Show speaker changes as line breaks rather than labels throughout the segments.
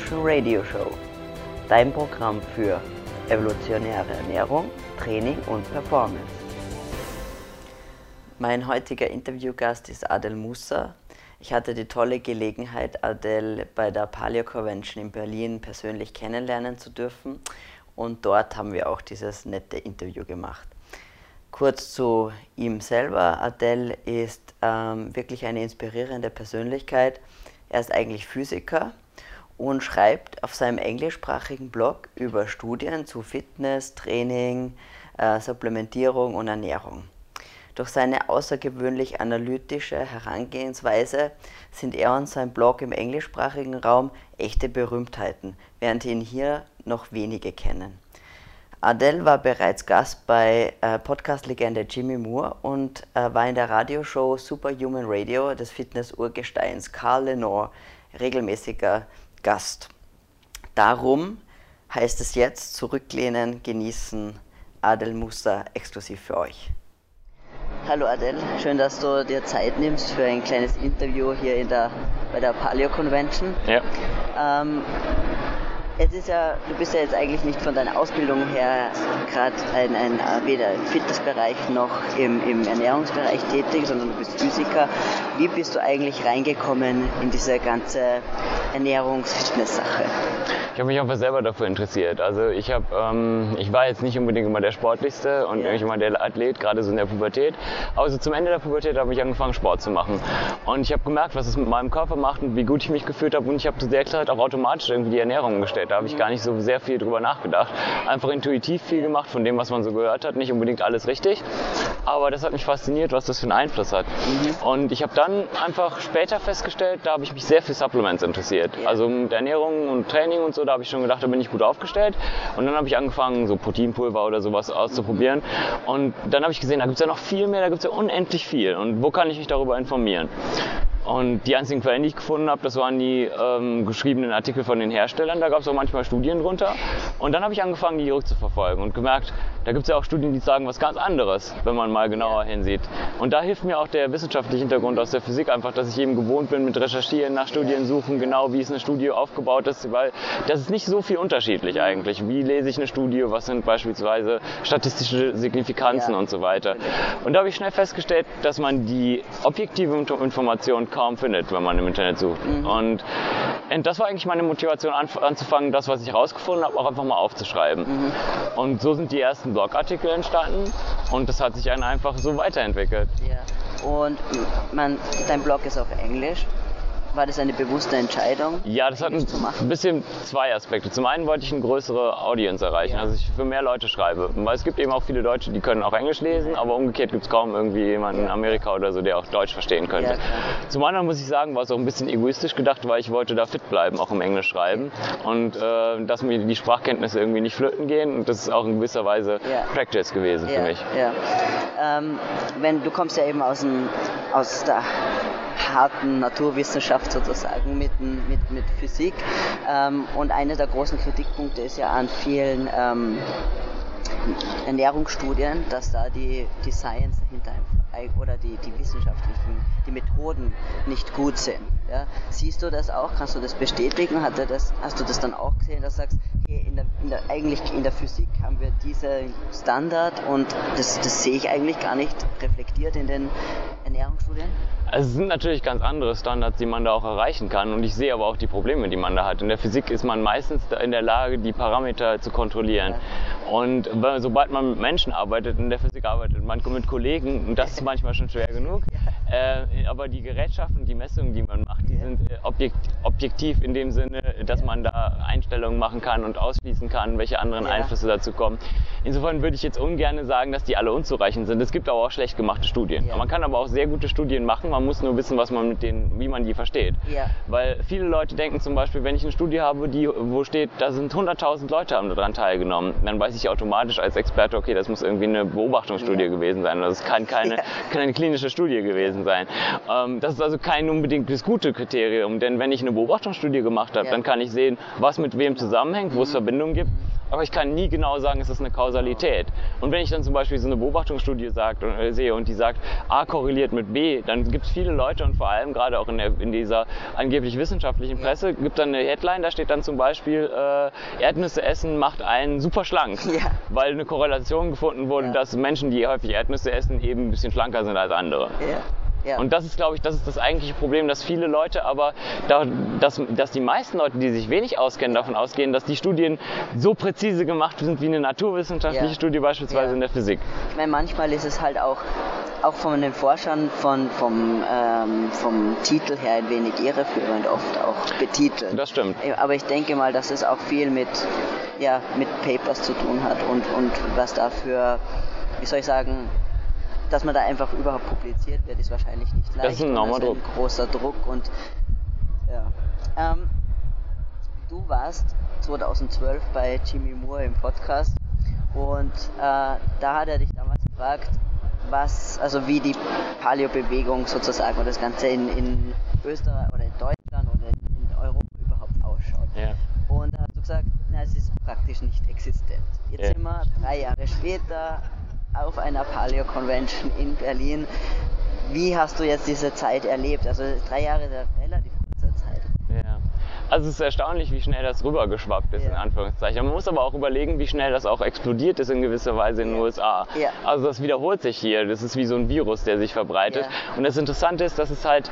Evolution Radio Show, dein Programm für evolutionäre Ernährung, Training und Performance. Mein heutiger Interviewgast ist Adel Musa. Ich hatte die tolle Gelegenheit, Adel bei der Paleo Convention in Berlin persönlich kennenlernen zu dürfen und dort haben wir auch dieses nette Interview gemacht. Kurz zu ihm selber. Adel ist ähm, wirklich eine inspirierende Persönlichkeit. Er ist eigentlich Physiker und schreibt auf seinem englischsprachigen Blog über Studien zu Fitness, Training, äh, Supplementierung und Ernährung. Durch seine außergewöhnlich analytische Herangehensweise sind er und sein Blog im englischsprachigen Raum echte Berühmtheiten, während ihn hier noch wenige kennen. Adele war bereits Gast bei äh, Podcast-Legende Jimmy Moore und äh, war in der Radioshow Superhuman Radio des Fitness-Urgesteins Carl Lenore regelmäßiger Gast. Darum heißt es jetzt zurücklehnen, genießen, Adel Musa exklusiv für euch. Hallo Adel, schön, dass du dir Zeit nimmst für ein kleines Interview hier in der, bei der Paleo Convention.
Ja.
Ähm, es ist ja, du bist ja jetzt eigentlich nicht von deiner Ausbildung her gerade ein, ein, weder im Fitnessbereich noch im, im Ernährungsbereich tätig, sondern du bist Physiker. Wie bist du eigentlich reingekommen in diese ganze Ernährungs-Fitness-Sache?
Ich habe mich einfach selber dafür interessiert. Also ich habe, ähm, ich war jetzt nicht unbedingt immer der Sportlichste und ja. nicht immer der Athlet, gerade so in der Pubertät. Aber so zum Ende der Pubertät habe ich angefangen Sport zu machen. Und ich habe gemerkt, was es mit meinem Körper macht und wie gut ich mich gefühlt habe. Und ich habe zu der Zeit auch automatisch irgendwie die Ernährung umgestellt. Da habe ich gar nicht so sehr viel drüber nachgedacht. Einfach intuitiv viel gemacht von dem, was man so gehört hat. Nicht unbedingt alles richtig. Aber das hat mich fasziniert, was das für einen Einfluss hat. Mhm. Und ich habe dann einfach später festgestellt, da habe ich mich sehr für Supplements interessiert. Also mit Ernährung und Training und so, da habe ich schon gedacht, da bin ich gut aufgestellt. Und dann habe ich angefangen, so Proteinpulver oder sowas auszuprobieren. Und dann habe ich gesehen, da gibt es ja noch viel mehr, da gibt es ja unendlich viel. Und wo kann ich mich darüber informieren? Und die einzigen Quellen, die ich gefunden habe, das waren die ähm, geschriebenen Artikel von den Herstellern. Da gab es auch manchmal Studien drunter. Und dann habe ich angefangen, die rückzuverfolgen und gemerkt, da gibt es ja auch Studien, die sagen was ganz anderes, wenn man mal genauer hinsieht. Und da hilft mir auch der wissenschaftliche Hintergrund aus der Physik einfach, dass ich eben gewohnt bin mit Recherchieren, nach Studien suchen, genau wie ist eine Studie aufgebaut ist, weil das ist nicht so viel unterschiedlich eigentlich. Wie lese ich eine Studie, was sind beispielsweise statistische Signifikanzen ja. und so weiter. Und da habe ich schnell festgestellt, dass man die objektive Information kaum findet, wenn man im Internet sucht. Mhm. Und, und, das war eigentlich meine Motivation anzufangen, das, was ich herausgefunden habe, auch einfach mal aufzuschreiben. Mhm. Und so sind die ersten Blogartikel entstanden und das hat sich dann einfach so weiterentwickelt.
Ja. Und man, dein Blog ist auf Englisch. War das eine bewusste Entscheidung?
Ja, das hat ein bisschen zwei Aspekte. Zum einen wollte ich eine größere Audience erreichen, ja. also ich für mehr Leute schreibe. Weil es gibt eben auch viele Deutsche, die können auch Englisch lesen, aber umgekehrt gibt es kaum irgendwie jemanden in Amerika oder so, der auch Deutsch verstehen könnte. Ja, Zum anderen muss ich sagen, war es auch ein bisschen egoistisch gedacht, weil ich wollte da fit bleiben, auch im Englisch schreiben. Und äh, dass mir die Sprachkenntnisse irgendwie nicht flöten gehen. Und das ist auch in gewisser Weise ja. Practice gewesen für mich.
Ja. Ähm, wenn, du kommst ja eben aus, dem, aus der harten Naturwissenschaft sozusagen mit, mit, mit Physik. Ähm, und einer der großen Kritikpunkte ist ja an vielen ähm, Ernährungsstudien, dass da die, die Science dahinter oder die, die wissenschaftlichen, die Methoden nicht gut sind. Ja? Siehst du das auch? Kannst du das bestätigen? Hat das, hast du das dann auch gesehen, dass du sagst, hey, in der, in der, eigentlich in der Physik haben wir diesen Standard und das, das sehe ich eigentlich gar nicht reflektiert in den Ernährungsstudien?
Also es sind natürlich ganz andere Standards, die man da auch erreichen kann. Und ich sehe aber auch die Probleme, die man da hat. In der Physik ist man meistens in der Lage, die Parameter zu kontrollieren. Und sobald man mit Menschen arbeitet, in der Physik arbeitet man mit Kollegen, und das ist manchmal schon schwer genug. Äh, aber die Gerätschaften, die Messungen, die man macht, die sind äh, objekt, objektiv in dem Sinne, dass man da Einstellungen machen kann und ausschließen kann, welche anderen Einflüsse dazu kommen. Insofern würde ich jetzt ungern sagen, dass die alle unzureichend sind. Es gibt aber auch schlecht gemachte Studien. Man kann aber auch sehr gute Studien machen man muss nur wissen, was man mit denen, wie man die versteht. Ja. Weil viele Leute denken zum Beispiel, wenn ich eine Studie habe, die, wo steht, da sind 100.000 Leute haben daran teilgenommen, dann weiß ich automatisch als Experte, okay, das muss irgendwie eine Beobachtungsstudie ja. gewesen sein. Das kann keine, ja. keine klinische Studie gewesen sein. Ähm, das ist also kein unbedingtes gute Kriterium, denn wenn ich eine Beobachtungsstudie gemacht habe, dann kann ich sehen, was mit wem zusammenhängt, wo es mhm. Verbindungen gibt aber ich kann nie genau sagen, ist das eine Kausalität. Und wenn ich dann zum Beispiel so eine Beobachtungsstudie sagt, äh, sehe und die sagt, A korreliert mit B, dann gibt es viele Leute und vor allem gerade auch in, der, in dieser angeblich wissenschaftlichen Presse, gibt dann eine Headline, da steht dann zum Beispiel, äh, Erdnüsse essen macht einen super schlank. Ja. Weil eine Korrelation gefunden wurde, ja. dass Menschen, die häufig Erdnüsse essen, eben ein bisschen schlanker sind als andere. Ja. Ja. Und das ist, glaube ich, das ist das eigentliche Problem, dass viele Leute aber, da, dass, dass die meisten Leute, die sich wenig auskennen, davon ausgehen, dass die Studien so präzise gemacht sind wie eine naturwissenschaftliche ja. Studie beispielsweise ja. in der Physik.
Ich meine, manchmal ist es halt auch, auch von den Forschern von, vom, ähm, vom Titel her ein wenig irreführend oft auch betitelt.
Das stimmt.
Aber ich denke mal, dass es auch viel mit, ja, mit Papers zu tun hat und, und was dafür, wie soll ich sagen, dass man da einfach überhaupt publiziert wird, ist wahrscheinlich nicht leicht.
Das ist ein enormer Druck.
Ein großer Druck und ja. Ähm, du warst 2012 bei Jimmy Moore im Podcast und äh, da hat er dich damals gefragt, was, also wie die Paleo-Bewegung sozusagen oder das Ganze in, in Österreich oder in Deutschland oder in Europa überhaupt ausschaut. Ja. Und da hast du gesagt, na, es ist praktisch nicht existent. Jetzt ja. sind wir drei Jahre später, auf einer Paleo Convention in Berlin. Wie hast du jetzt diese Zeit erlebt? Also drei Jahre ist ja relativ kurzer Zeit.
Ja. Also es ist erstaunlich, wie schnell das rübergeschwappt ist, ja. in Anführungszeichen. Man muss aber auch überlegen, wie schnell das auch explodiert ist in gewisser Weise in den ja. USA. Ja. Also das wiederholt sich hier. Das ist wie so ein Virus, der sich verbreitet. Und das Interessante ist, dass es halt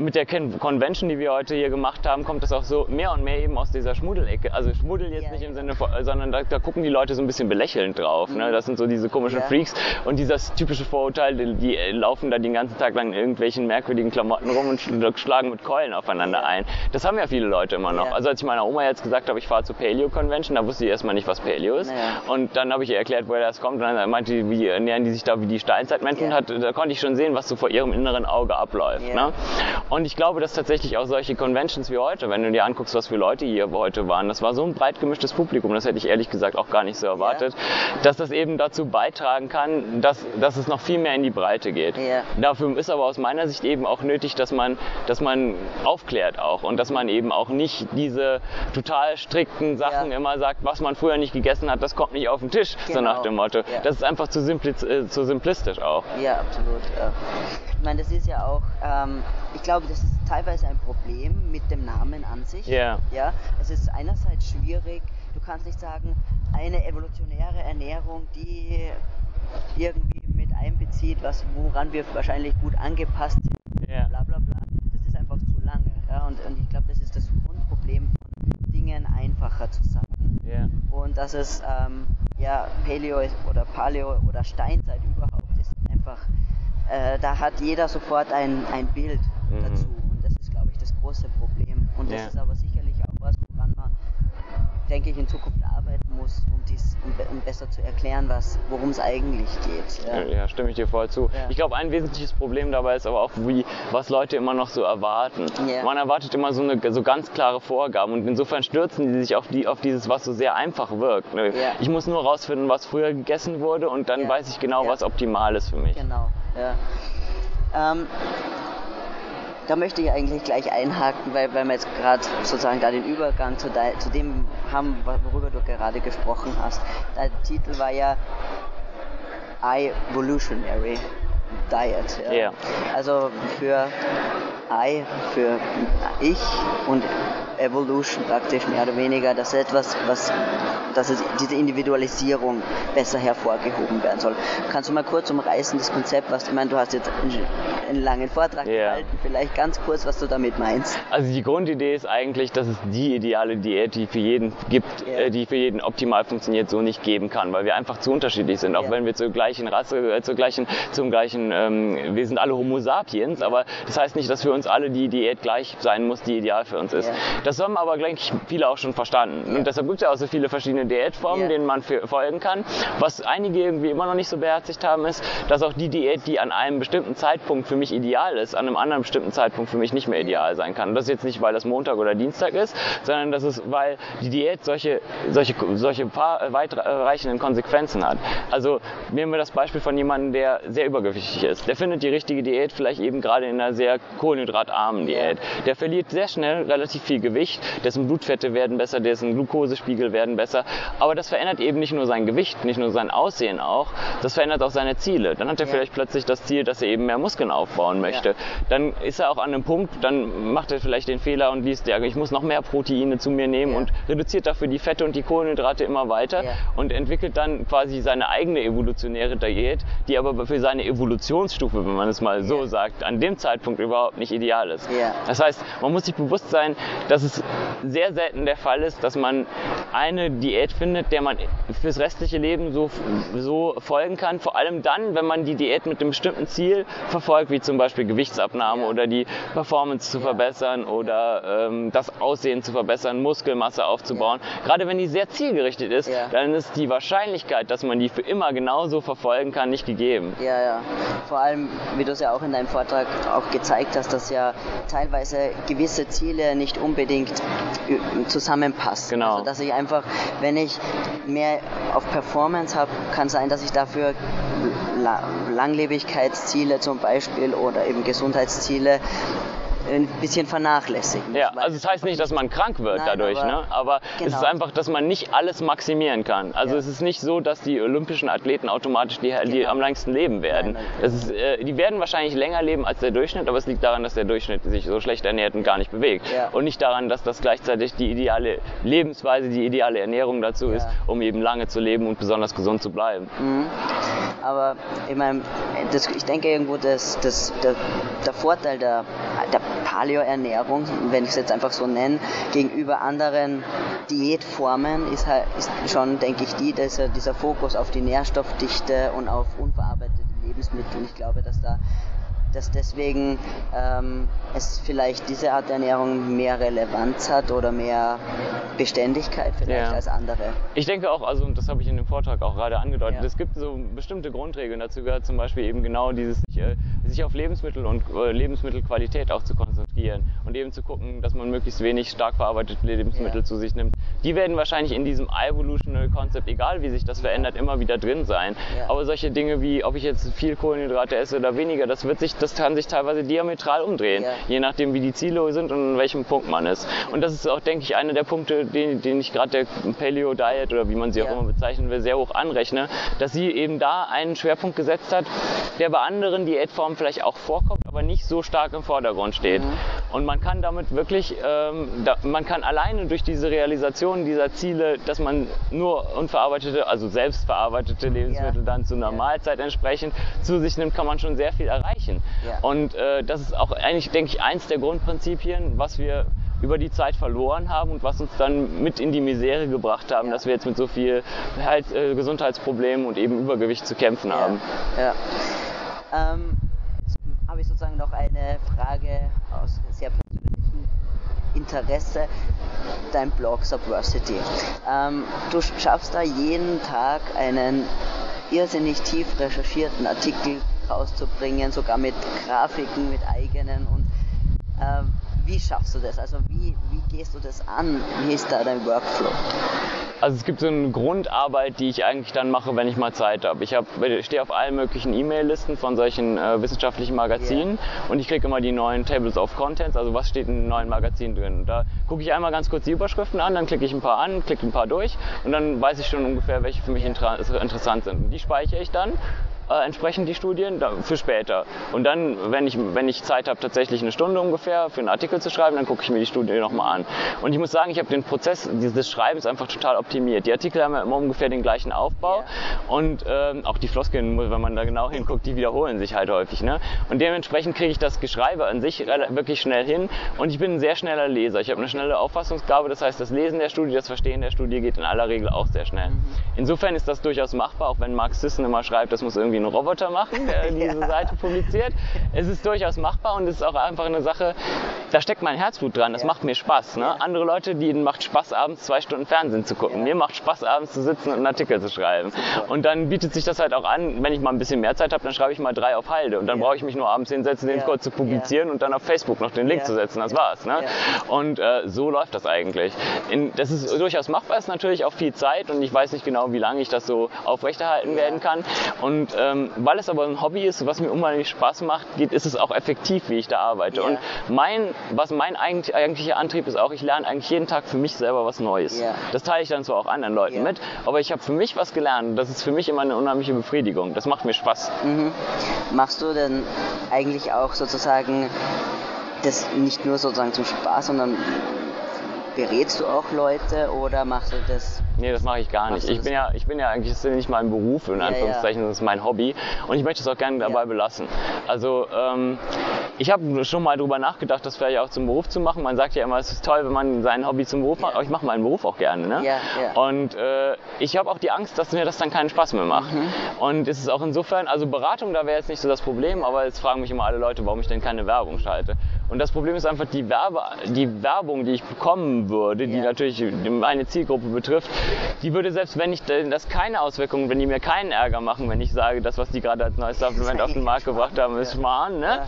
mit der Convention, die wir heute hier gemacht haben, kommt das auch so mehr und mehr eben aus dieser Schmuddelecke. Also Schmuddel jetzt nicht im Sinne von, sondern da, da, gucken die Leute so ein bisschen belächelnd drauf. Ne? Mhm. Das sind so diese komischen Freaks. Und dieses typische Vorurteil, die, die, laufen da den ganzen Tag lang in irgendwelchen merkwürdigen Klamotten rum und schlagen mit Keulen aufeinander ein. Das haben ja viele Leute immer noch. Ja. Also als ich meiner Oma jetzt gesagt habe, ich fahre zur Paleo Convention, da wusste ich erstmal nicht, was Paleo ist. Ja. Und dann habe ich ihr erklärt, woher das kommt. Und dann meinte sie, wie ernähren die sich da wie die Steinzeitmenschen. Ja. Hat, da konnte ich schon sehen, was so vor ihrem inneren Auge abläuft. Ne? Und ich glaube, dass tatsächlich auch solche Conventions wie heute, wenn du dir anguckst, was für Leute hier heute waren, das war so ein breit gemischtes Publikum, das hätte ich ehrlich gesagt auch gar nicht so erwartet, dass das eben dazu beitragen kann, dass, dass es noch viel mehr in die Breite geht. Dafür ist aber aus meiner Sicht eben auch nötig, dass man, dass man aufklärt auch und dass man eben auch nicht diese total strikten Sachen ja. immer sagt, was man früher nicht gegessen hat, das kommt nicht auf den Tisch, genau. so nach dem Motto. Ja. Das ist einfach zu, simpliz äh, zu simplistisch auch.
Ja, absolut. Ich meine, das ist ja auch, ähm, ich glaube, das ist teilweise ein Problem mit dem Namen an sich.
Yeah.
Ja. Es ist einerseits schwierig, du kannst nicht sagen, eine evolutionäre Ernährung, die irgendwie mit einbezieht, was, woran wir wahrscheinlich gut angepasst sind, yeah. bla bla bla. Das ist einfach zu lange. Ja? Und, und ich glaube, das ist das Grundproblem von Dingen einfacher zu sagen. Yeah. Und dass es ähm, ja, Paleo oder Paleo oder Steinzeit äh, da hat jeder sofort ein, ein Bild mhm. dazu. Und das ist, glaube ich, das große Problem. Und das ist aber sicherlich auch was, woran man, denke ich, in Zukunft arbeiten muss, um, dies, um, um besser zu erklären, worum es eigentlich geht.
Ja. ja, stimme ich dir voll zu. Ja. Ich glaube, ein wesentliches Problem dabei ist aber auch, wie, was Leute immer noch so erwarten. Ja. Man erwartet immer so, eine, so ganz klare Vorgaben und insofern stürzen die sich auf, die, auf dieses, was so sehr einfach wirkt. Ich muss nur rausfinden, was früher gegessen wurde und dann weiß ich genau, was optimal ist für mich.
Genau, ja. Ähm, da möchte ich eigentlich gleich einhaken, weil, weil wir jetzt gerade sozusagen da den Übergang zu, de, zu dem haben, worüber du gerade gesprochen hast. Der Titel war ja Evolutionary Diet. Ja. Yeah. Also für I, für ich und Evolution praktisch mehr oder weniger, dass etwas, was, dass es, diese Individualisierung besser hervorgehoben werden soll. Kannst du mal kurz umreißen, das Konzept, was du meinst, du hast jetzt einen, einen langen Vortrag yeah. gehalten, vielleicht ganz kurz, was du damit meinst.
Also die Grundidee ist eigentlich, dass es die ideale Diät, die für jeden gibt, yeah. äh, die für jeden optimal funktioniert, so nicht geben kann, weil wir einfach zu unterschiedlich sind, auch yeah. wenn wir zur gleichen Rasse, äh, zur gleichen, zum gleichen, ähm, wir sind alle Homo sapiens, aber das heißt nicht, dass für uns alle die Diät gleich sein muss, die ideal für uns ist. Das haben aber, glaube ich, viele auch schon verstanden. Und deshalb gibt es ja auch so viele verschiedene Diätformen, denen man folgen kann. Was einige irgendwie immer noch nicht so beherzigt haben, ist, dass auch die Diät, die an einem bestimmten Zeitpunkt für mich ideal ist, an einem anderen bestimmten Zeitpunkt für mich nicht mehr ideal sein kann. Und das ist jetzt nicht, weil das Montag oder Dienstag ist, sondern das ist, weil die Diät solche, solche, solche weitreichenden Konsequenzen hat. Also nehmen wir das Beispiel von jemandem, der sehr übergewichtig ist. Der findet die richtige Diät vielleicht eben gerade in einer sehr kohlenhydrat kohlenhydratarmen Diät. Der verliert sehr schnell relativ viel Gewicht, dessen Blutfette werden besser, dessen Glukosespiegel werden besser. Aber das verändert eben nicht nur sein Gewicht, nicht nur sein Aussehen auch, das verändert auch seine Ziele. Dann hat er ja. vielleicht plötzlich das Ziel, dass er eben mehr Muskeln aufbauen möchte. Ja. Dann ist er auch an einem Punkt, dann macht er vielleicht den Fehler und liest, ja, ich muss noch mehr Proteine zu mir nehmen ja. und reduziert dafür die Fette und die Kohlenhydrate immer weiter und entwickelt dann quasi seine eigene evolutionäre Diät, die aber für seine Evolutionsstufe, wenn man es mal so sagt, an dem Zeitpunkt überhaupt nicht ideal ist. Das heißt, man muss sich bewusst sein, dass es sehr selten der Fall ist, dass man eine Diät findet, der man fürs restliche Leben so, so folgen kann. Vor allem dann, wenn man die Diät mit einem bestimmten Ziel verfolgt, wie zum Beispiel Gewichtsabnahme oder die Performance zu verbessern oder ähm, das Aussehen zu verbessern, Muskelmasse aufzubauen. Gerade wenn die sehr zielgerichtet ist, dann ist die Wahrscheinlichkeit, dass man die für immer genauso verfolgen kann, nicht gegeben.
Ja, ja. Vor allem, wie du es ja auch in deinem Vortrag auch gezeigt hast, dass ja teilweise gewisse Ziele nicht unbedingt zusammenpassen.
Genau.
Also, dass ich einfach, wenn ich mehr auf Performance habe, kann sein, dass ich dafür Langlebigkeitsziele zum Beispiel oder eben Gesundheitsziele ein bisschen vernachlässigen.
Ja, also es das heißt nicht, dass man krank wird Nein, dadurch, aber, ne? aber genau. es ist genau. einfach, dass man nicht alles maximieren kann. Also ja. es ist nicht so, dass die olympischen Athleten automatisch die, die genau. am längsten leben werden. Nein, ist, äh, die werden wahrscheinlich länger leben als der Durchschnitt, aber es liegt daran, dass der Durchschnitt sich so schlecht ernährt und gar nicht bewegt. Ja. Und nicht daran, dass das gleichzeitig die ideale Lebensweise, die ideale Ernährung dazu ja. ist, um eben lange zu leben und besonders gesund zu bleiben. Mhm.
Aber ich meine, ich denke irgendwo, dass, dass der, der Vorteil der Paleo-Ernährung, wenn ich es jetzt einfach so nenne, gegenüber anderen Diätformen ist, halt, ist schon, denke ich, die, dass dieser Fokus auf die Nährstoffdichte und auf unverarbeitete Lebensmittel. Ich glaube, dass da dass deswegen ähm, es vielleicht diese Art Ernährung mehr Relevanz hat oder mehr Beständigkeit vielleicht ja. als andere.
Ich denke auch, also das habe ich in dem Vortrag auch gerade angedeutet, ja. es gibt so bestimmte Grundregeln. Dazu gehört zum Beispiel eben genau dieses, äh, sich auf Lebensmittel und äh, Lebensmittelqualität auch zu konzentrieren und eben zu gucken, dass man möglichst wenig stark verarbeitete Lebensmittel ja. zu sich nimmt. Die werden wahrscheinlich in diesem Evolutional Concept, egal wie sich das verändert, immer wieder drin sein. Aber solche Dinge wie, ob ich jetzt viel Kohlenhydrate esse oder weniger, das wird sich das kann sich teilweise diametral umdrehen, ja. je nachdem wie die Ziele sind und an welchem Punkt man ist. Und das ist auch, denke ich, einer der Punkte, den, den ich gerade der Paleo Diet oder wie man sie auch immer bezeichnen will, sehr hoch anrechne, dass sie eben da einen Schwerpunkt gesetzt hat, der bei anderen Diätformen vielleicht auch vorkommt, aber nicht so stark im Vordergrund steht. Mhm. Und man kann damit wirklich, ähm, da, man kann alleine durch diese Realisation dieser Ziele, dass man nur unverarbeitete, also selbstverarbeitete Lebensmittel ja. dann zu einer ja. Mahlzeit entsprechend zu sich nimmt, kann man schon sehr viel erreichen. Ja. Und äh, das ist auch eigentlich, denke ich, eins der Grundprinzipien, was wir über die Zeit verloren haben und was uns dann mit in die Misere gebracht haben, ja. dass wir jetzt mit so viel halt, äh, Gesundheitsproblemen und eben Übergewicht zu kämpfen ja. haben.
Ja. Ähm, habe ich sozusagen noch eine Frage aus sehr persönlichem Interesse. Dein Blog Subversity. Ähm, du schaffst da jeden Tag einen irrsinnig tief recherchierten Artikel rauszubringen, sogar mit Grafiken, mit eigenen und äh, wie schaffst du das? Also wie, wie gehst du das an? Wie ist da dein Workflow?
Also es gibt so eine Grundarbeit, die ich eigentlich dann mache, wenn ich mal Zeit habe. Ich, hab, stehe auf allen möglichen E-Mail-Listen von solchen äh, wissenschaftlichen Magazinen yeah. und ich kriege immer die neuen Tables of Contents, also was steht in den neuen Magazinen drin. Da gucke ich einmal ganz kurz die Überschriften an, dann klicke ich ein paar an, klicke ein paar durch und dann weiß ich schon ungefähr, welche für mich inter interessant sind. Und die speichere ich dann äh, entsprechend die Studien für später. Und dann, wenn ich, wenn ich Zeit habe, tatsächlich eine Stunde ungefähr für einen Artikel zu schreiben, dann gucke ich mir die Studie nochmal an. Und ich muss sagen, ich habe den Prozess des Schreibens einfach total optimiert. Die Artikel haben ja immer ungefähr den gleichen Aufbau yeah. und ähm, auch die Floskeln, wenn man da genau hinguckt, die wiederholen sich halt häufig. Ne? Und dementsprechend kriege ich das Geschreibe an sich wirklich schnell hin und ich bin ein sehr schneller Leser. Ich habe eine schnelle Auffassungsgabe, das heißt, das Lesen der Studie, das Verstehen der Studie geht in aller Regel auch sehr schnell. Mhm. Insofern ist das durchaus machbar, auch wenn Marx Sisson immer schreibt, das muss irgendwie einen Roboter machen, der diese ja. Seite publiziert. Es ist durchaus machbar und es ist auch einfach eine Sache, da steckt mein Herzblut dran, das
Ja.
macht mir Spaß. Ne?
Ja.
Andere Leute, denen macht Spaß, abends zwei Stunden Fernsehen zu gucken. Mir macht Spaß, abends zu sitzen und einen Artikel zu schreiben. Und dann bietet sich das halt auch an, wenn ich mal ein bisschen mehr Zeit habe, dann schreibe ich mal drei auf Halde. Und dann brauche ich mich nur abends hinsetzen, den kurz zu publizieren und dann auf Facebook noch den Link zu setzen. Das war's. Ne? Und äh, so läuft das eigentlich. In, das ist durchaus machbar, ist natürlich auch viel Zeit und ich weiß nicht genau, wie lange ich das so aufrechterhalten werden kann. Und ähm, weil es aber ein Hobby ist, was mir unheimlich Spaß macht, geht, ist es auch effektiv, wie ich da arbeite.
Ja.
Und mein, was mein eigentlich, eigentlicher Antrieb ist auch, ich lerne eigentlich jeden Tag für mich selber was Neues.
Ja.
Das teile ich dann zwar auch anderen Leuten
Ja.
mit, aber ich habe für mich was gelernt. Das ist für mich immer eine unheimliche Befriedigung. Das macht mir Spaß.
Mhm. Machst du denn eigentlich auch sozusagen das nicht nur sozusagen zum Spaß, sondern berätst du auch Leute oder machst du das?
Nee, das mache ich gar nicht. Ich bin ja, ich bin ja eigentlich, das ist ja nicht mein Beruf, in
Ja,
Anführungszeichen, das ist mein Hobby. Und ich möchte es auch gerne dabei
Ja.
belassen. Also, ähm, ich habe schon mal drüber nachgedacht, das vielleicht auch zum Beruf zu machen. Man sagt ja immer, es ist toll, wenn man sein Hobby zum Beruf macht. Aber ich mache meinen Beruf auch gerne. Ne?
Ja, ja.
Und äh, ich habe auch die Angst, dass mir das dann keinen Spaß mehr macht.
Mhm.
Und es ist auch insofern, also Beratung, da wäre jetzt nicht so das Problem, aber jetzt fragen mich immer alle Leute, warum ich denn keine Werbung schalte. Und das Problem ist einfach die, Werbe, die Werbung, die ich bekommen würde, die
Ja.
natürlich meine Zielgruppe betrifft, die würde selbst wenn ich das keine Auswirkungen, wenn die mir keinen Ärger machen, wenn ich sage, das, was die gerade als neues Supplement auf den Markt gebracht haben, ist Schmarrn, ne?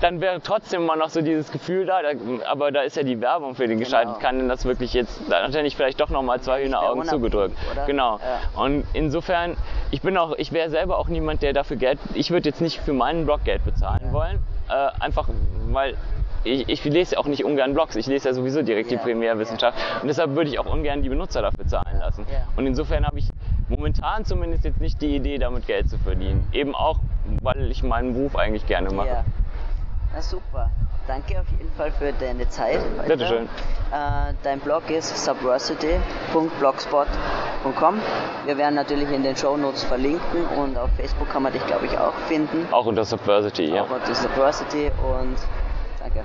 Dann wäre trotzdem immer noch so dieses Gefühl da, da, aber da ist ja die Werbung für den geschaltet, kann denn das wirklich jetzt, da hat er nicht vielleicht doch nochmal zwei Hühneraugen zugedrückt.
oder?
Genau. Und insofern, ich bin auch, ich wäre selber auch niemand, der dafür Geld, ich würde jetzt nicht für meinen Blog Geld bezahlen wollen, äh, einfach weil ich, ich lese ja auch nicht ungern Blogs, ich lese ja sowieso direkt die
Ja,
Primärwissenschaft und deshalb würde ich auch ungern die Benutzer dafür zahlen lassen.
Ja.
Und insofern habe ich momentan zumindest jetzt nicht die Idee, damit Geld zu verdienen. Eben auch, weil ich meinen Beruf eigentlich gerne mache.
Ja. Na super. Danke auf jeden Fall für deine Zeit. Heute.
Bitteschön.
Äh, dein Blog ist subversity.blogspot.com. Wir werden natürlich in den Shownotes verlinken und auf Facebook kann man dich, glaube ich, auch finden.
Auch unter Subversity, ja.
Auch unter Subversity und danke.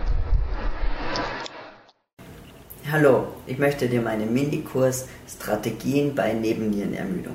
Hallo, ich möchte dir meinen Minikurs Strategien bei Nebennierenermüdung